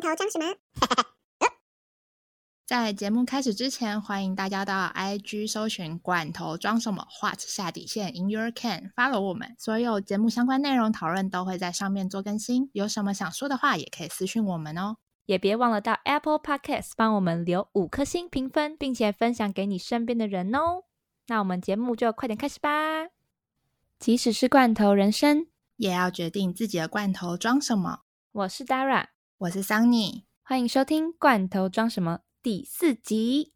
罐头装什么？在节目开始之前，欢迎大家到 IG 搜寻“罐头装什么 ”，What 下底线 In Your Can，follow 我们，所有节目相关内容讨论都会在上面做更新。有什么想说的话，也可以私讯我们哦。也别忘了到 Apple Podcast 帮我们留五颗星评分，并且分享给你身边的人哦。那我们节目就快点开始吧。即使是罐头人生，也要决定自己的罐头装什么。我是 Dara，我是 Sunny，欢迎收听《罐头装什么》第四集。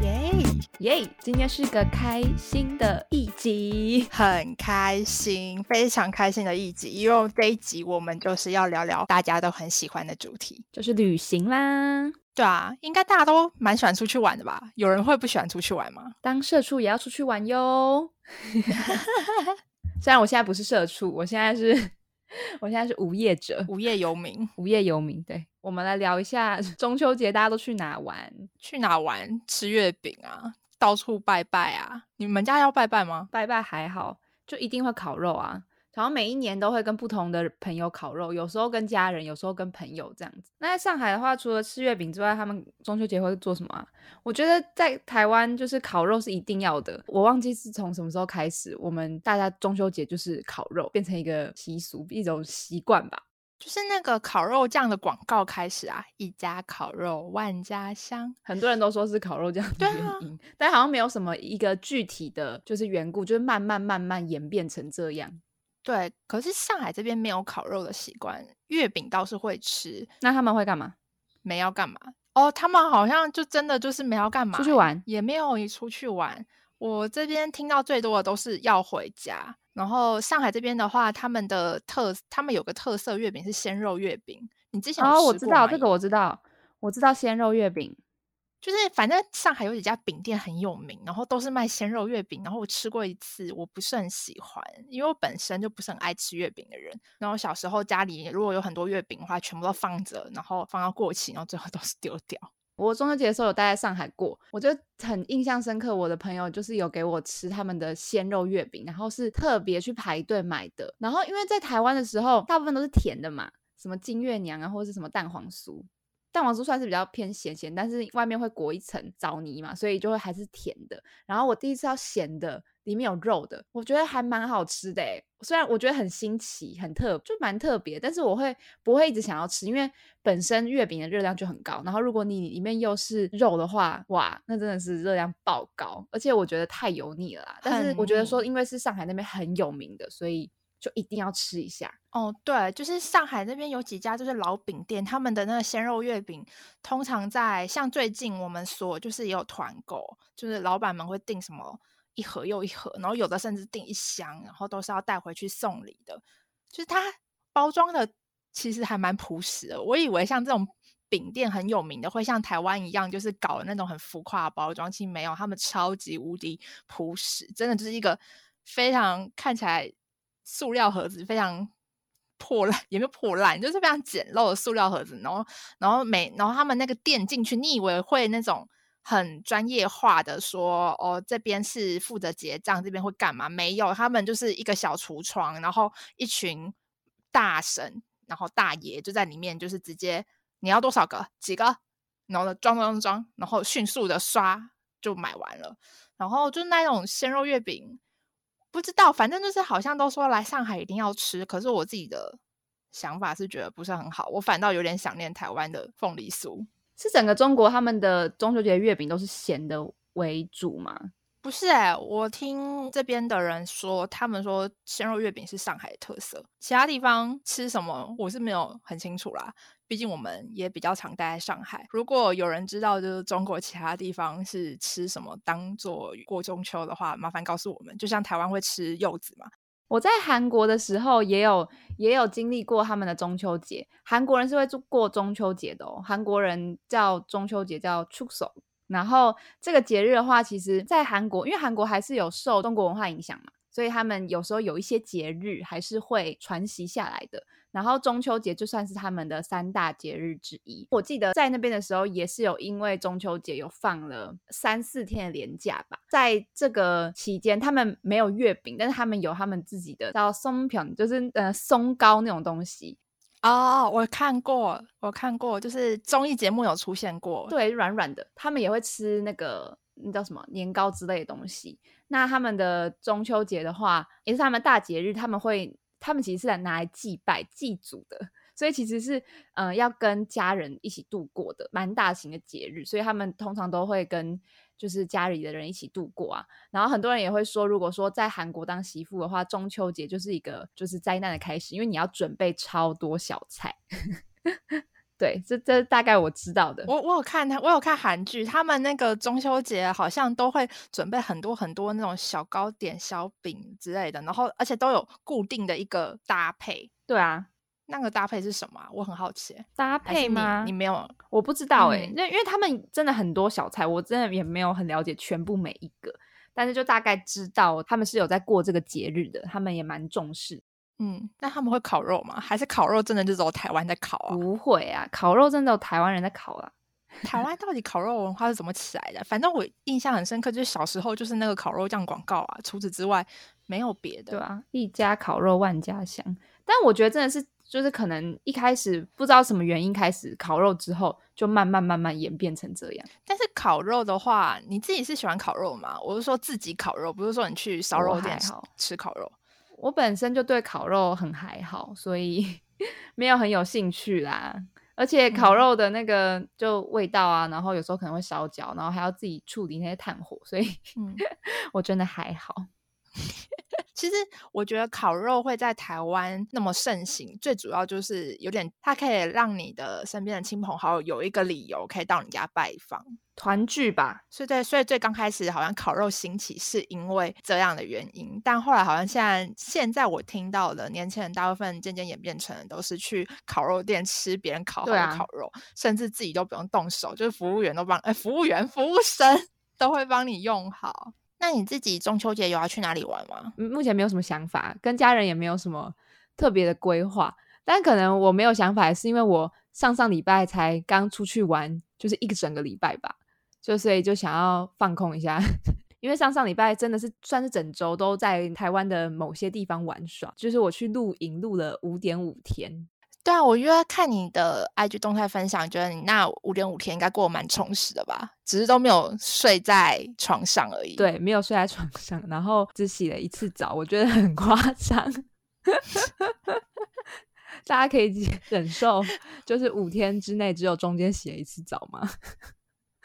耶，耶！今天是个开心的一集，很开心，非常开心的一集，因为这一集我们就是要聊聊大家都很喜欢的主题，就是旅行啦。对啊，应该大家都蛮喜欢出去玩的吧？有人会不喜欢出去玩吗？当社畜也要出去玩哟。虽然我现在不是社畜，我现在是，我现在是无业者，无业游民，无业游民。对，我们来聊一下 中秋节大家都去哪玩？去哪玩？吃月饼啊，到处拜拜啊。你们家要拜拜吗？拜拜还好，就一定会烤肉啊。好像每一年都会跟不同的朋友烤肉，有时候跟家人，有时候跟朋友这样子。那在上海的话，除了吃月饼之外，他们中秋节会做什么啊？我觉得在台湾就是烤肉是一定要的。我忘记是从什么时候开始，我们大家中秋节就是烤肉，变成一个习俗，一种习惯吧。就是那个烤肉酱的广告开始啊，一家烤肉万家香，很多人都说是烤肉酱的原因，但好像没有什么一个具体的就是缘故，就是慢慢慢慢演变成这样。对，可是上海这边没有烤肉的习惯，月饼倒是会吃。那他们会干嘛？没要干嘛？哦，他们好像就真的就是没要干嘛，出去玩也没有一出去玩。我这边听到最多的都是要回家。然后上海这边的话，他们的特，他们有个特色月饼是鲜肉月饼。你之前哦，我知道这个，我知道，我知道鲜肉月饼。就是反正上海有几家饼店很有名，然后都是卖鲜肉月饼。然后我吃过一次，我不是很喜欢，因为我本身就不是很爱吃月饼的人。然后小时候家里如果有很多月饼的话，全部都放着，然后放到过期，然后最后都是丢掉。我中秋节的时候有待在上海过，我就很印象深刻。我的朋友就是有给我吃他们的鲜肉月饼，然后是特别去排队买的。然后因为在台湾的时候，大部分都是甜的嘛，什么金月娘啊，或者是什么蛋黄酥。蛋黄酥算是比较偏咸咸，但是外面会裹一层枣泥嘛，所以就会还是甜的。然后我第一次要咸的，里面有肉的，我觉得还蛮好吃的诶。虽然我觉得很新奇、很特，就蛮特别，但是我会不会一直想要吃？因为本身月饼的热量就很高，然后如果你里面又是肉的话，哇，那真的是热量爆高，而且我觉得太油腻了。但是我觉得说，因为是上海那边很有名的，所以。就一定要吃一下哦，对，就是上海那边有几家就是老饼店，他们的那个鲜肉月饼，通常在像最近我们所就是也有团购，就是老板们会订什么一盒又一盒，然后有的甚至订一箱，然后都是要带回去送礼的。就是它包装的其实还蛮朴实的，我以为像这种饼店很有名的会像台湾一样，就是搞那种很浮夸的包装，其实没有，他们超级无敌朴实，真的就是一个非常看起来。塑料盒子非常破烂，也没有破烂，就是非常简陋的塑料盒子。然后，然后每，然后他们那个店进去，你以为会那种很专业化的说，哦，这边是负责结账，这边会干嘛？没有，他们就是一个小橱窗，然后一群大神，然后大爷就在里面，就是直接你要多少个几个，然后装装装，然后迅速的刷就买完了。然后就那种鲜肉月饼。不知道，反正就是好像都说来上海一定要吃，可是我自己的想法是觉得不是很好，我反倒有点想念台湾的凤梨酥。是整个中国他们的中秋节月饼都是咸的为主吗？不是哎，我听这边的人说，他们说鲜肉月饼是上海的特色，其他地方吃什么我是没有很清楚啦。毕竟我们也比较常待在上海。如果有人知道就是中国其他地方是吃什么当做过中秋的话，麻烦告诉我们。就像台湾会吃柚子嘛？我在韩国的时候也有也有经历过他们的中秋节。韩国人是会过中秋节的哦，韩国人叫中秋节叫추 석。 然后这个节日的话，其实，在韩国，因为韩国还是有受中国文化影响嘛，所以他们有时候有一些节日还是会传习下来的。然后中秋节就算是他们的三大节日之一。我记得在那边的时候，也是有因为中秋节有放了三四天的连假吧。在这个期间，他们没有月饼，但是他们有他们自己的叫松饼，就是呃松糕那种东西。哦，我看过，我看过，就是综艺节目有出现过。对，软软的，他们也会吃那个那叫什么年糕之类的东西。那他们的中秋节的话，也是他们大节日，他们会。他们其实是来拿来祭拜祭祖的，所以其实是嗯要跟家人一起度过的，蛮大型的节日，所以他们通常都会跟就是家里的人一起度过啊。然后很多人也会说，如果说在韩国当媳妇的话，中秋节就是一个就是灾难的开始，因为你要准备超多小菜。对，这这大概我知道的。我我有看他，我有看韩剧，他们那个中秋节好像都会准备很多很多那种小糕点、小饼之类的，然后而且都有固定的一个搭配。对啊，那个搭配是什么？我很好奇。搭配吗？你没有？我不知道哎，那因为他们真的很多小菜，我真的也没有很了解全部每一个，但是就大概知道他们是有在过这个节日的，他们也蛮重视。嗯，那他们会烤肉吗？还是烤肉真的就只有台湾在烤啊？不会啊，烤肉真的有台湾人在烤啊。台湾到底烤肉文化是怎么起来的？反正我印象很深刻，就是小时候就是那个烤肉酱广告啊。除此之外，没有别的。对啊，一家烤肉万家香。但我觉得真的是，就是可能一开始不知道什么原因开始烤肉之后，就慢慢慢慢演变成这样。但是烤肉的话，你自己是喜欢烤肉吗？我是说自己烤肉，不是说你去烧肉店吃烤肉。我本身就对烤肉很还好，所以 没有很有兴趣啦。而且烤肉的那个就味道啊，然后有时候可能会烧焦，然后还要自己处理那些炭火，所以 我真的还好。其实我觉得烤肉会在台湾那么盛行，最主要就是有点它可以让你的身边的亲朋好友有一个理由可以到你家拜访。团聚吧，所以对，所以最刚开始好像烤肉兴起是因为这样的原因，但后来好像现在现在我听到的年轻人大部分渐渐演变成都是去烤肉店吃别人烤好的烤肉，甚至自己都不用动手，就是服务员都帮，哎，服务员、服务生 都会帮你用好。那你自己中秋节有要去哪里玩吗？目前没有什么想法，跟家人也没有什么特别的规划，但可能我没有想法，是因为我上上礼拜才刚出去玩，就是一个整个礼拜吧。就所以就想要放空一下，因为上上礼拜真的是算是整周都在台湾的某些地方玩耍，就是我去露营露了五点五天。对啊，我觉得看你的 IG 动态分享，觉得你那五点五天应该过得蛮充实的吧？只是都没有睡在床上而已。对，没有睡在床上，然后只洗了一次澡，我觉得很夸张。大家可以 忍受，就是五天之内只有中间洗了一次澡吗？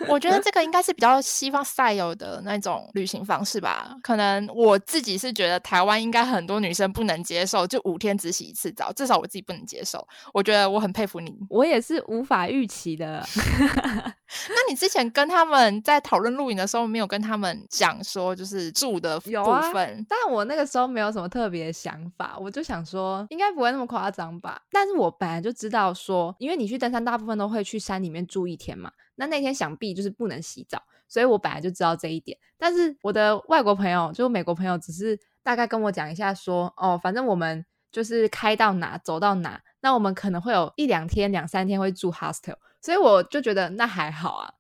我觉得这个应该是比较西方 style 的那种旅行方式吧。可能我自己是觉得台湾应该很多女生不能接受，就五天只洗一次澡，至少我自己不能接受。我觉得我很佩服你，我也是无法预期的。那你之前跟他们在讨论露营的时候，没有跟他们讲说就是住的部分？但我那个时候没有什么特别的想法，我就想说应该不会那么夸张吧。但是我本来就知道说，因为你去登山，大部分都会去山里面住一天嘛。那那天想必就是不能洗澡，所以我本来就知道这一点。但是我的外国朋友，就美国朋友，只是大概跟我讲一下，说哦，反正我们就是开到哪走到哪，那我们可能会有一两天、两三天会住 hostel，所以我就觉得那还好啊。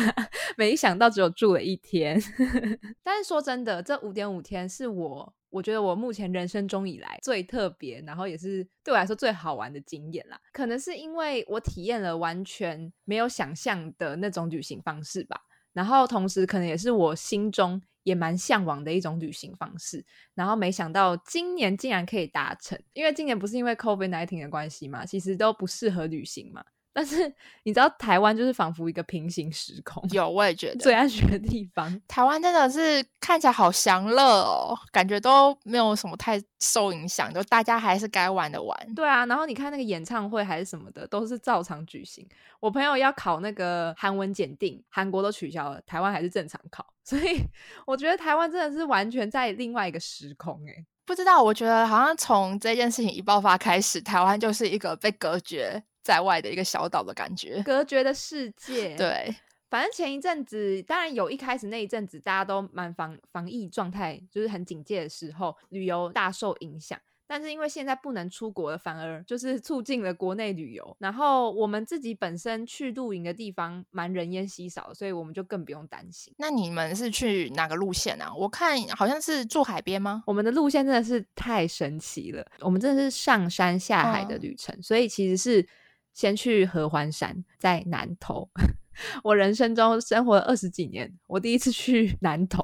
没想到只有住了一天，但是说真的，这五点五天是我。我觉得我目前人生中以来最特别，然后也是对我来说最好玩的经验啦。可能是因为我体验了完全没有想象的那种旅行方式吧。然后同时，可能也是我心中也蛮向往的一种旅行方式。然后没想到今年竟然可以达成，因为今年不是因为 COVID nineteen 的关系嘛，其实都不适合旅行嘛。但是你知道台湾就是仿佛一个平行时空，有我也觉得最安全的地方。台湾真的是看起来好祥乐哦，感觉都没有什么太受影响，就大家还是该玩的玩。对啊，然后你看那个演唱会还是什么的，都是照常举行。我朋友要考那个韩文检定，韩国都取消了，台湾还是正常考。所以我觉得台湾真的是完全在另外一个时空哎。不知道，我觉得好像从这件事情一爆发开始，台湾就是一个被隔绝。在外的一个小岛的感觉，隔绝的世界。对，反正前一阵子，当然有一开始那一阵子，大家都蛮防防疫状态，就是很警戒的时候，旅游大受影响。但是因为现在不能出国了，反而就是促进了国内旅游。然后我们自己本身去露营的地方蛮人烟稀少，所以我们就更不用担心。那你们是去哪个路线啊？我看好像是住海边吗？我们的路线真的是太神奇了，我们真的是上山下海的旅程，所以其实是先去合欢山，在南头。我人生中生活了二十几年，我第一次去南投，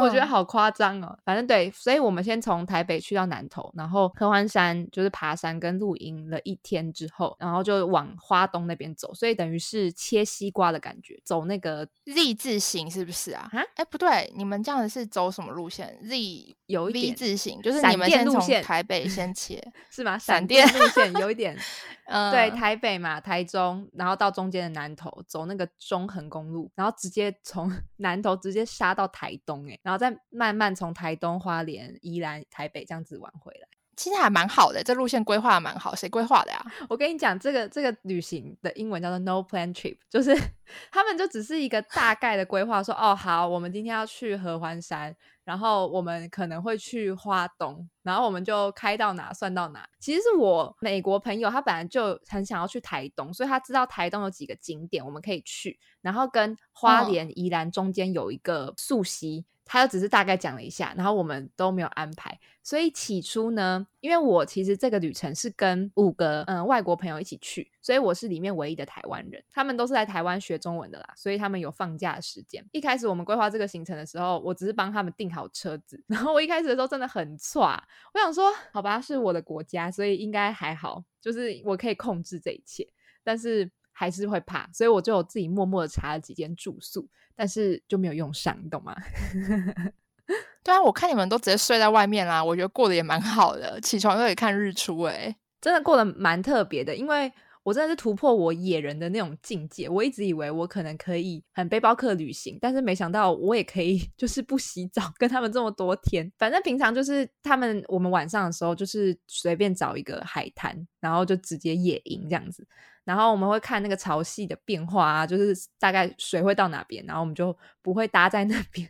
我觉得好夸张哦。反正对，所以我们先从台北去到南投，然后科欢山就是爬山跟露营了一天之后，然后就往花东那边走，所以等于是切西瓜的感觉，走那个 Z 字形是不是啊？啊，哎不对，你们这样子是走什么路线？Z 有 V 字形，就是你们先从台北先 切是吗？闪电路线有一点，嗯，对，台北嘛，台中，然后到中间的南投走那个。中横公路，然后直接从 南头直接杀到台东，哎，然后再慢慢从台东、花莲、宜兰、台北这样子玩回来，其实还蛮好的，这路线规划蛮好。谁规划的呀？我跟你讲，这个这个旅行的英文叫做 No Plan Trip，就是 他们就只是一个大概的规划，说哦好，我们今天要去合欢山。然后我们可能会去花东，然后我们就开到哪算到哪。其实是我美国朋友，他本来就很想要去台东，所以他知道台东有几个景点我们可以去，然后跟花莲、宜兰中间有一个溯溪。他就只是大概讲了一下，然后我们都没有安排。所以起初呢，因为我其实这个旅程是跟五个嗯外国朋友一起去，所以我是里面唯一的台湾人。他们都是在台湾学中文的啦，所以他们有放假的时间。一开始我们规划这个行程的时候，我只是帮他们订好车子。然后我一开始的时候真的很差，我想说，好吧，是我的国家，所以应该还好，就是我可以控制这一切。但是还是会怕，所以我就自己默默的查了几间住宿。但是就没有用上，你懂吗？对啊，我看你们都直接睡在外面啦，我觉得过得也蛮好的，起床又可以看日出，诶，真的过得蛮特别的。因为我真的是突破我野人的那种境界，我一直以为我可能可以很背包客旅行，但是没想到我也可以 就是不洗澡跟他们这么多天。反正平常就是他们我们晚上的时候就是随便找一个海滩，然后就直接野营这样子。然后我们会看那个潮汐的变化啊，就是大概水会到哪边，然后我们就不会搭在那边。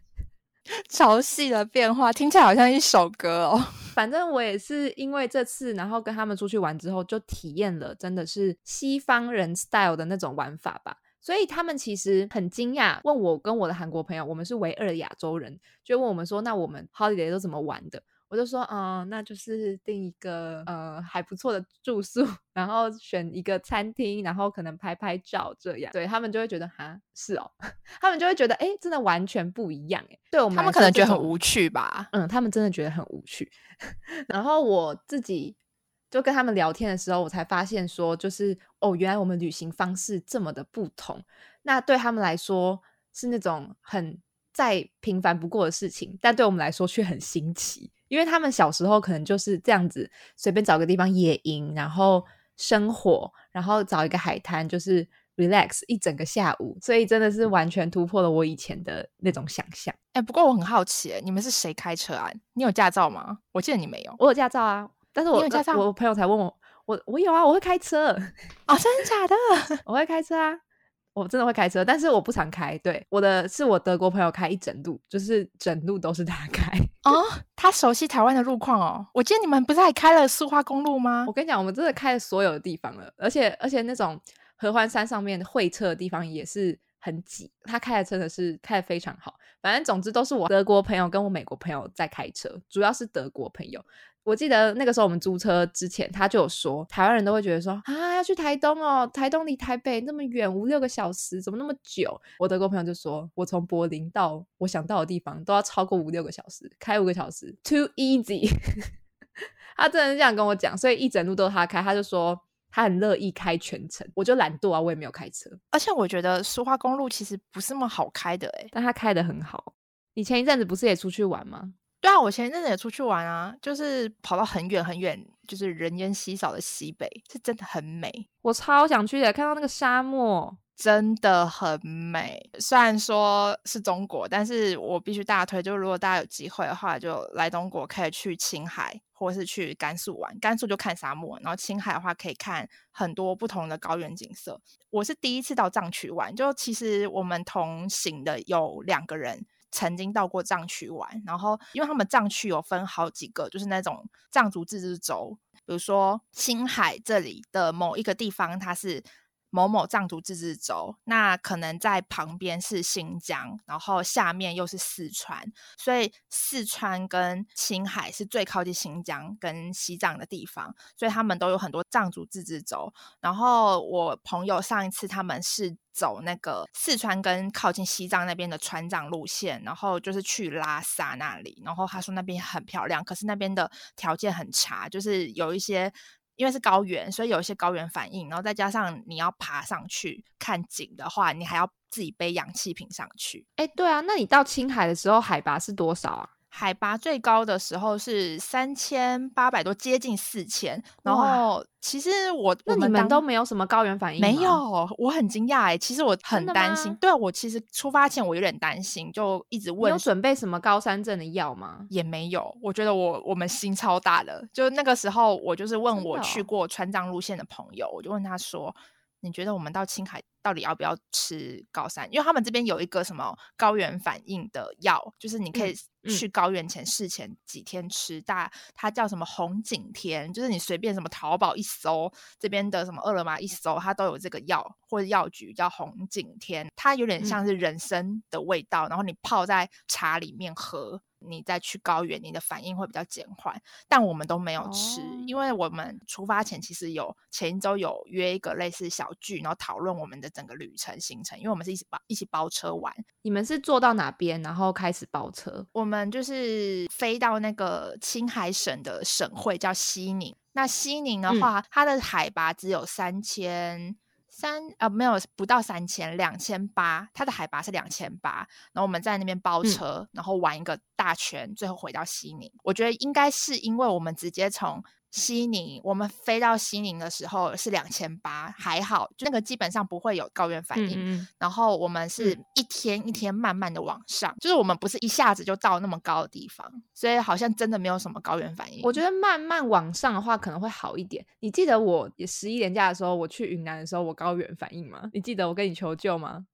潮汐的变化听起来好像一首歌哦。反正我也是因为这次，然后跟他们出去玩之后，就体验了真的是西方人 style 的那种玩法吧。所以他们其实很惊讶，问我跟我的韩国朋友，我们是唯二的亚洲人，就问我们说，那我们 holiday 都怎么玩的？我就说，嗯，那就是订一个呃还不错的住宿，然后选一个餐厅，然后可能拍拍照这样。对他们就会觉得，哈，是哦，他们就会觉得，哎，真的完全不一样，哎，对我们他们可能觉得很无趣吧，嗯，他们真的觉得很无趣。然后我自己就跟他们聊天的时候，我才发现说，就是哦，原来我们旅行方式这么的不同。那对他们来说是那种很再平凡不过的事情，但对我们来说却很新奇。因为他们小时候可能就是这样子，随便找个地方野营，然后生火，然后找一个海滩，就是 relax 一整个下午，所以真的是完全突破了我以前的那种想象。哎，不过我很好奇，你们是谁开车啊？你有驾照吗？我记得你没有，我有驾照啊。但是我有驾照，我朋友才问我，我我有啊，我会开车。哦，真的假的？我会开车啊。我真的会开车，但是我不常开。对，我的是我德国朋友开一整路，就是整路都是他开哦。他熟悉台湾的路况哦。我记得你们不是还开了苏花公路吗？我跟你讲，我们真的开了所有的地方了，而且而且那种合欢山上面会车的地方也是很挤。他开的真的是开的非常好。反正总之都是我德国朋友跟我美国朋友在开车，主要是德国朋友。我记得那个时候我们租车之前，他就有说，台湾人都会觉得说啊，要去台东哦，台东离台北那么远，五六个小时，怎么那么久？我德国朋友就说，我从柏林到我想到的地方都要超过五六个小时，开五个小时，too easy。他真的是这样跟我讲，所以一整路都是他开，他就说他很乐意开全程，我就懒惰啊，我也没有开车。而且我觉得苏花公路其实不是那么好开的，诶但他开的很好。你前一阵子不是也出去玩吗？对啊，我前一阵子也出去玩啊，就是跑到很远很远，就是人烟稀少的西北，是真的很美。我超想去的，看到那个沙漠真的很美。虽然说是中国，但是我必须大推，就如果大家有机会的话，就来中国可以去青海，或是去甘肃玩。甘肃就看沙漠，然后青海的话可以看很多不同的高原景色。我是第一次到藏区玩，就其实我们同行的有两个人曾经到过藏区玩，然后因为他们藏区有分好几个，就是那种藏族自治州，比如说青海这里的某一个地方，它是。某某藏族自治州，那可能在旁边是新疆，然后下面又是四川，所以四川跟青海是最靠近新疆跟西藏的地方，所以他们都有很多藏族自治州。然后我朋友上一次他们是走那个四川跟靠近西藏那边的船长路线，然后就是去拉萨那里，然后他说那边很漂亮，可是那边的条件很差，就是有一些。因为是高原，所以有一些高原反应，然后再加上你要爬上去看景的话，你还要自己背氧气瓶上去。哎，对啊，那你到青海的时候海拔是多少啊？海拔最高的时候是三千八百多，接近四千。然后其实我那你们都没有什么高原反应？没有，我很惊讶哎。其实我很担心，对我其实出发前我有点担心，就一直问有准备什么高山症的药吗？也没有。我觉得我我们心超大的，就那个时候我就是问我去过川藏路线的朋友，我就问他说。你觉得我们到青海到底要不要吃高山？因为他们这边有一个什么高原反应的药，就是你可以去高原前事前几天吃，大它叫什么红景天，就是你随便什么淘宝一搜，这边的什么饿了么一搜，它都有这个药或者药局叫红景天，它有点像是人参的味道，然后你泡在茶里面喝。你再去高原，你的反应会比较减缓，但我们都没有吃，因为我们出发前其实有前一周有约一个类似小聚，然后讨论我们的整个旅程行程，因为我们是一起包一起包车玩。你们是坐到哪边，然后开始包车？我们就是飞到那个青海省的省会叫西宁，那西宁的话，它的海拔只有三千。三呃没有不到三千两千八，它的海拔是两千八，然后我们在那边包车，然后玩一个大圈，最后回到西宁。我觉得应该是因为我们直接从。西宁，我们飞到西宁的时候是两千八，还好，就那个基本上不会有高原反应。然后我们是一天一天慢慢的往上，就是我们不是一下子就到那么高的地方，所以好像真的没有什么高原反应。我觉得慢慢往上的话可能会好一点。你记得我十一年假的时候，我去云南的时候，我高原反应吗？你记得我跟你求救吗？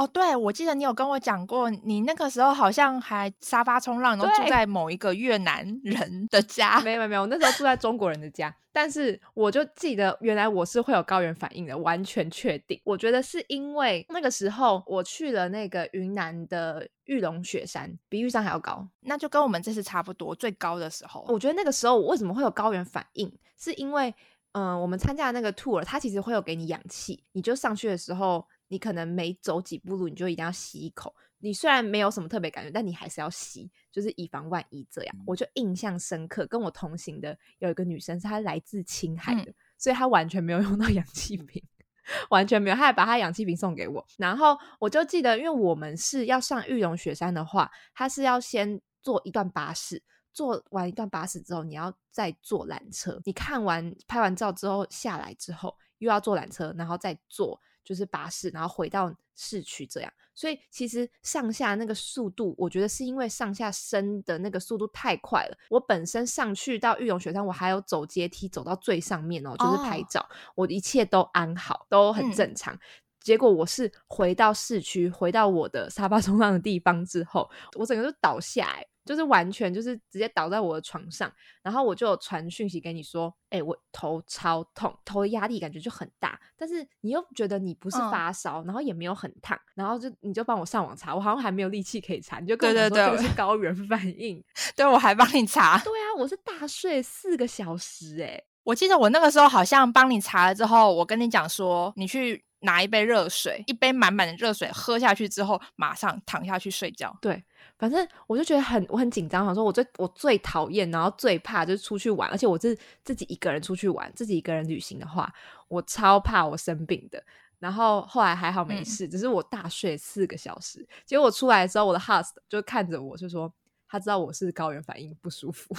哦，对，我记得你有跟我讲过，你那个时候好像还沙发冲浪，然后住在某一个越南 人的家。没有没有，我那时候住在中国人的家，但是我就记得原来我是会有高原反应的，完全确定。我觉得是因为那个时候我去了那个云南的玉龙雪山，比玉山还要高，那就跟我们这次差不多，最高的时候。我觉得那个时候我为什么会有高原反应，是因为嗯，我们参加的那个 tour，它其实会有给你氧气，你就上去的时候。你可能每走几步路，你就一定要吸一口。你虽然没有什么特别感觉，但你还是要吸，就是以防万一。这样，我就印象深刻。跟我同行的有一个女生，是她来自青海的，所以她完全没有用到氧气瓶，完全没有。她还把她氧气瓶送给我。然后我就记得，因为我们是要上玉龙雪山的话，她是要先坐一段巴士，坐完一段巴士之后，你要再坐缆车。你看完拍完照之后下来之后，又要坐缆车，然后再坐。就是巴士，然后回到市区这样，所以其实上下那个速度，我觉得是因为上下升的那个速度太快了。我本身上去到玉龙雪山，我还有走阶梯走到最上面哦，就是拍照，我一切都安好，都很正常。结果我是回到市区，回到我的沙发 冲浪的地方之后，我整个就倒下来。就是完全就是直接倒在我的床上，然后我就传讯息给你说，哎，我头超痛，头的压力感觉就很大，但是你又觉得你不是发烧，然后也没有很烫，然后就你就帮我上网查，我好像还没有力气可以查，你就跟我说这是。高原反应，对我还帮你查，对啊，我是大睡四个小时，哎，我记得我那个时候好像帮你查了之后，我跟你讲说，你去拿一杯热水，一杯满满的热水喝下去之后，马上躺下去睡觉，对。反正我就觉得很我很紧张，想说我最我最讨厌，然后最怕就是出去玩，而且我是自己一个人出去玩，自己一个人旅行的话，我超怕我生病的。然后后来还好没事，只是我大睡四个小时。结果我出来的时候，我的 host 就看着我，就说他知道我是高原反应不舒服，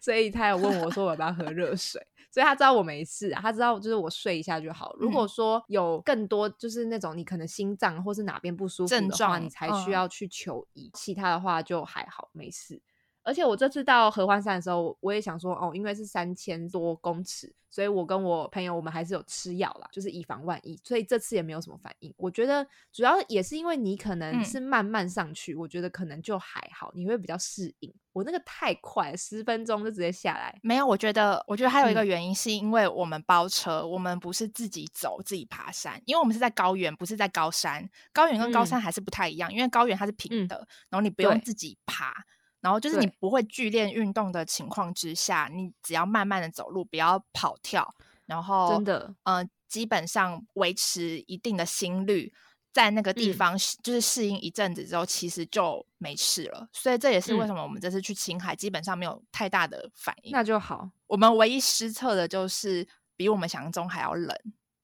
所以他有问我说我要不要喝热水。所以他知道我没事啊，他知道就是我睡一下就好。如果说有更多就是那种你可能心脏或是哪边不舒服的话，你才需要去求医。其他的话就还好，没事。而且我这次到合欢山的时候，我也想说，哦，因为是三千多公尺，所以我跟我朋友我们还是有吃药啦，就是以防万一。所以这次也没有什么反应。我觉得主要也是因为你可能是慢慢上去，我觉得可能就还好，你会比较适应。我那个太快，十分钟就直接下来。没有，我觉得，我觉得还有一个原因是因为我们包车，我们不是自己走自己爬山，因为我们是在高原，不是在高山。高原跟高山还是不太一样，因为高原它是平的，然后你不用自己爬。然后就是你不会剧烈运动的情况之下，你只要慢慢的走路，不要跑跳，然后真的，呃，基本上维持一定的心率，在那个地方就是适应一阵子之后，其实就没事了。所以这也是为什么我们这次去青海基本上没有太大的反应。那就好。我们唯一失策的就是比我们想象中还要冷。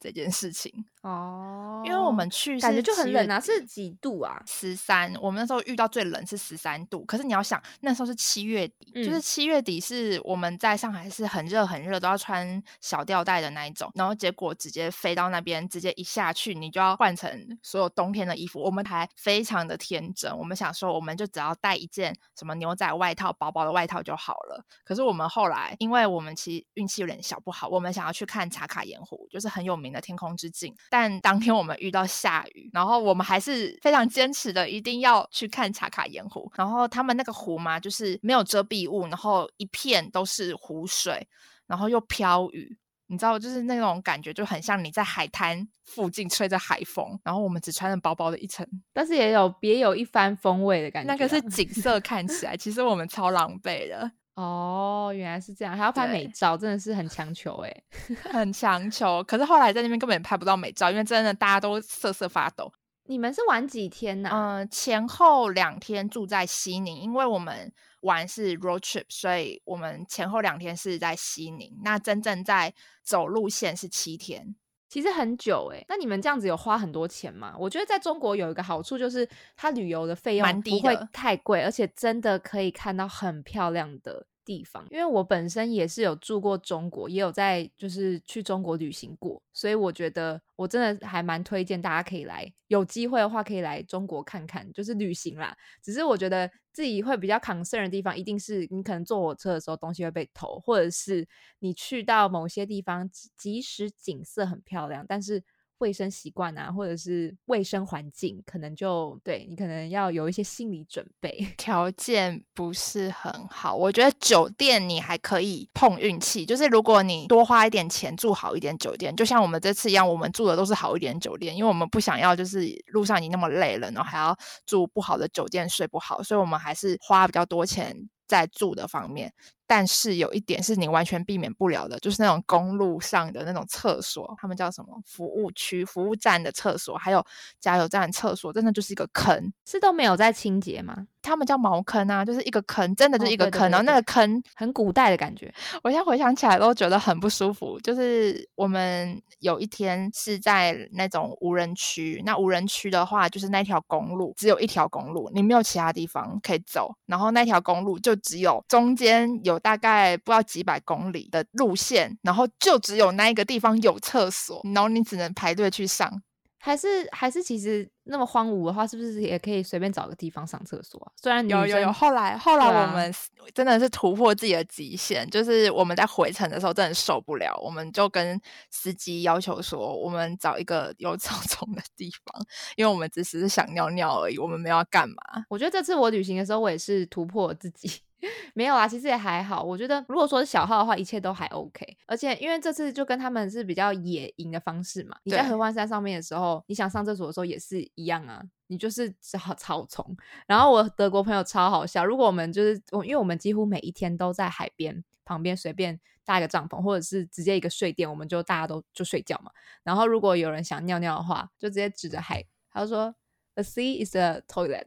这件事情哦，因为我们去感觉就很冷啊，是几度啊？十三。我们那时候遇到最冷是十三度，可是你要想，那时候是七月底，就是七月底是我们在上海是很热很热，都要穿小吊带的那一种。然后结果直接飞到那边，直接一下去你就要换成所有冬天的衣服。我们还非常的天真，我们想说我们就只要带一件什么牛仔外套、薄薄的外套就好了。可是我们后来，因为我们其实运气有点小不好，我们想要去看茶卡盐湖，就是很有名。的天空之镜，但当天我们遇到下雨，然后我们还是非常坚持的，一定要去看茶卡盐湖。然后他们那个湖嘛，就是没有遮蔽物，然后一片都是湖水，然后又飘雨，你知道，就是那种感觉就很像你在海滩附近吹着海风，然后我们只穿着薄薄的一层，但是也有别有一番风味的感觉。那个是景色看起来，其实我们超狼狈的。哦，原来是这样，还要拍美照，真的是很强求哎，很强求。可是后来在那边根本拍不到美照，因为真的大家都瑟瑟发抖。你们是玩几天呢？嗯，前后两天住在西宁，因为我们玩是 road trip，所以我们前后两天是在西宁。那真正在走路线是七天，其实很久哎。那你们这样子有花很多钱吗？我觉得在中国有一个好处就是，它旅游的费用不会太贵，而且真的可以看到很漂亮的。地方，因为我本身也是有住过中国，也有在就是去中国旅行过，所以我觉得我真的还蛮推荐大家可以来，有机会的话可以来中国看看，就是旅行啦。只是我觉得自己会比较 concern 的地方，一定是你可能坐火车的时候东西会被偷，或者是你去到某些地方，即使景色很漂亮，但是。卫生习惯啊，或者是卫生环境，可能就对你可能要有一些心理准备。条件不是很好，我觉得酒店你还可以碰运气，就是如果你多花一点钱住好一点酒店，就像我们这次一样，我们住的都是好一点酒店，因为我们不想要就是路上已经那么累了，然后还要住不好的酒店睡不好，所以我们还是花比较多钱在住的方面。但是有一点是你完全避免不了的，就是那种公路上的那种厕所，他们叫什么服务区、服务站的厕所，还有加油站厕所，真的就是一个坑，是都没有在清洁吗？他们叫茅坑啊，就是一个坑，真的就是一个坑，然后那个坑很古代的感觉，我现在回想起来都觉得很不舒服。就是我们有一天是在那种无人区，那无人区的话，就是那条公路只有一条公路，你没有其他地方可以走，然后那条公路就只有中间有。大概不知道几百公里的路线，然后就只有那一个地方有厕所，然后你只能排队去上。还是还是，其实那么荒芜的话，是不是也可以随便找个地方上厕所啊？虽然有有有，后来后来我们真的是突破自己的极限，就是我们在回程的时候真的受不了，我们就跟司机要求说，我们找一个有草丛的地方，因为我们只是想尿尿而已，我们没有要干嘛。我觉得这次我旅行的时候，我也是突破自己。没有啊，其实也还好。我觉得如果说是小号的话，一切都还 OK。而且因为这次就跟他们是比较野营的方式嘛，你在合欢山上面的时候，你想上厕所的时候也是一样啊，你就是草 草丛。然后我德国朋友超好笑，如果我们就是我，因为我们几乎每一天都在海边旁边随便搭一个帐篷，或者是直接一个睡垫，我们就大家都就睡觉嘛。然后如果有人想尿尿的话，就直接指着海，他就说 The sea is a toilet。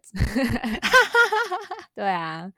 对啊。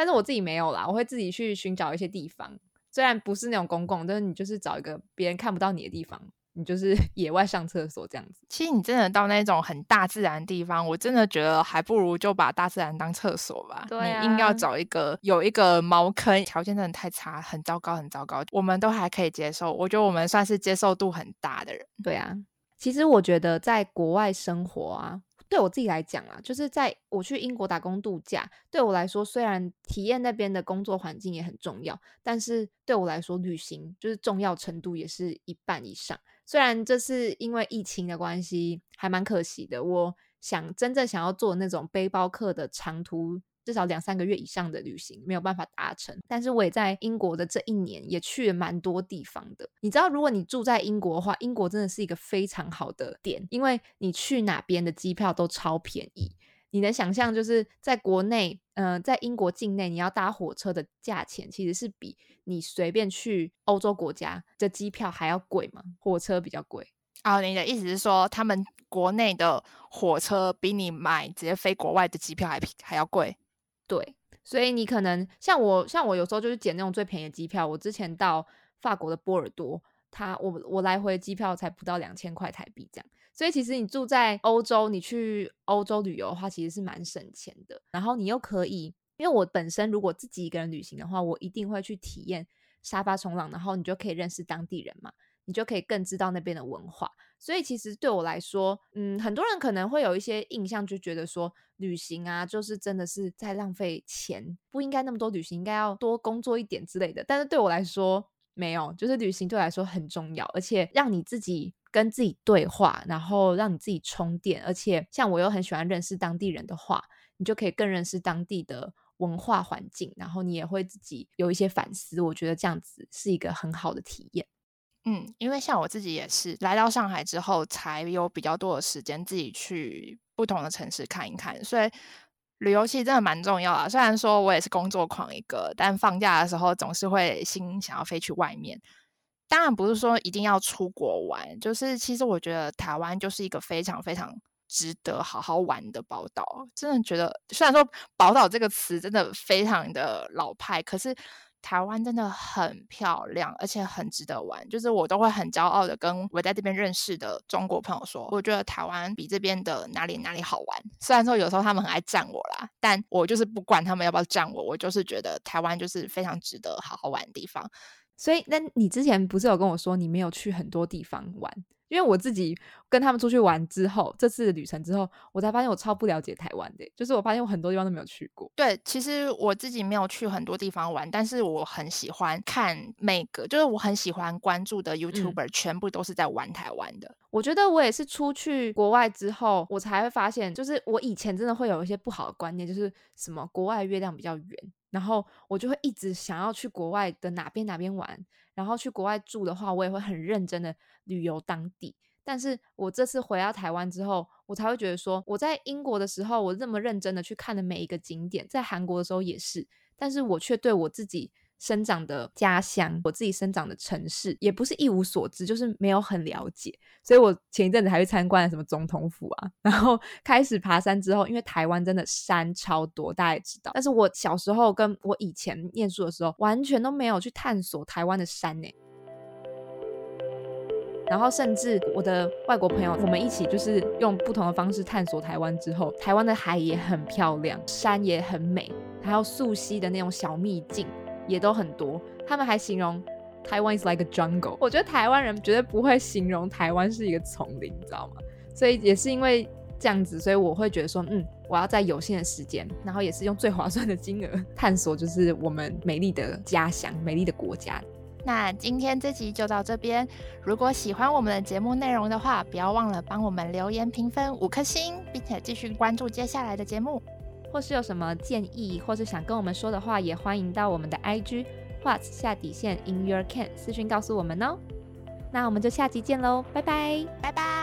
但是我自己没有啦，我会自己去寻找一些地方，虽然不是那种公共，但是你就是找一个别人看不到你的地方，你就是 野外上厕所这样子。其实你真的到那种很大自然的地方，我真的觉得还不如就把大自然当厕所吧。对你硬要找一个有一个茅坑，条件真的太差，很糟糕，很糟糕。我们都还可以接受，我觉得我们算是接受度很大的人。对啊，其实我觉得在国外生活啊。对我自己来讲啊，就是在我去英国打工度假，对我来说，虽然体验那边的工作环境也很重要，但是对我来说，旅行就是重要程度也是一半以上。虽然这是因为疫情的关系，还蛮可惜的。我想真正想要做那种背包客的长途。至少两三个月以上的旅行没有办法达成，但是我也在英国的这一年也去了蛮多地方的。你知道，如果你住在英国的话，英国真的是一个非常好的点，因为你去哪边的机票都超便宜。你能想象，就是在国内，嗯，在英国境内，你要搭火车的价钱其实是比你随便去欧洲国家的机票还要贵吗？火车比较贵哦。你的意思是说，他们国内的火车比你买直接飞国外的机票还还要贵？对，所以你可能像我，像我有时候就是捡那种最便宜的机票。我之前到法国的波尔多，他我我来回机票才不到两千块台币这样。所以其实你住在欧洲，你去欧洲旅游的话，其实是蛮省钱的。然后你又可以，因为我本身如果自己一个人旅行的话，我一定会去体验沙发冲浪，然后你就可以认识当地人嘛。你就可以更知道那边的文化，所以其实对我来说，嗯，很多人可能会有一些印象，就觉得说旅行啊，就是真的是在浪费钱，不应该那么多旅行，应该要多工作一点之类的。但是对我来说，没有，就是旅行对我来说很重要，而且让你自己跟自己对话，然后让你自己充电，而且像我又很喜欢认识当地人的话，你就可以更认识当地的文化环境，然后你也会自己有一些反思。我觉得这样子是一个很好的体验。嗯，因为像我自己也是来到上海之后，才有比较多的时间自己去不同的城市看一看，所以旅游其实真的蛮重要啊。虽然说我也是工作狂一个，但放假的时候总是会心想要飞去外面。当然不是说一定要出国玩，就是其实我觉得台湾就是一个非常非常值得好好玩的宝岛。真的觉得，虽然说“宝岛”这个词真的非常的老派，可是。台湾真的很漂亮，而且很值得玩。就是我都会很骄傲的跟我在这边认识的中国朋友说，我觉得台湾比这边的哪里哪里好玩。虽然说有时候他们很爱赞我啦，但我就是不管他们要不要赞我，我就是觉得台湾就是非常值得好好玩的地方。所以，那你之前不是有跟我说你没有去很多地方玩？因为我自己跟他们出去玩之后，这次旅程之后，我才发现我超不了解台湾的。就是我发现我很多地方都没有去过。对，其实我自己没有去很多地方玩，但是我很喜欢看每个，就是我很喜欢关注的 YouTuber，全部都是在玩台湾的。我觉得我也是出去国外之后，我才会发现，就是我以前真的会有一些不好的观念，就是什么国外月亮比较圆，然后我就会一直想要去国外的哪边哪边玩。然后去国外住的话，我也会很认真的旅游当地。但是我这次回到台湾之后，我才会觉得说，我在英国的时候，我这么认真的去看的每一个景点，在韩国的时候也是，但是我却对我自己。生长的家乡，我自己生长的城市，也不是一无所知，就是没有很了解。所以我前一阵子还去参观了什么总统府啊，然后 开始爬山之后，因为台湾真的山超多，大家也知道。但是我小时候跟我以前念书的时候，完全都没有去探索台湾的山呢。然后甚至我的外国朋友，我们一起就是用不同的方式探索台湾之后，台湾的海也很漂亮，山也很美，还有溯溪的那种小秘境。也都很多，他们还形容台湾 is like a jungle。我觉得台湾人绝对不会形容台湾是一个丛林，你知道吗？所以也是因为这样子，所以我会觉得说，嗯，我要在有限的时间，然后也是用最划算的金额探索，就是我们美丽的家乡、美丽的国家。那今天这集就到这边。如果喜欢我们的节目内容的话，不要忘了帮我们留言评分五颗星，并且继续关注接下来的节目。或是有什么建议，或是想跟我们说的话，也欢迎到我们的 IG，What 下底线 In Your Can 私讯告诉我们哦。那我们就下集见喽，拜拜，拜拜。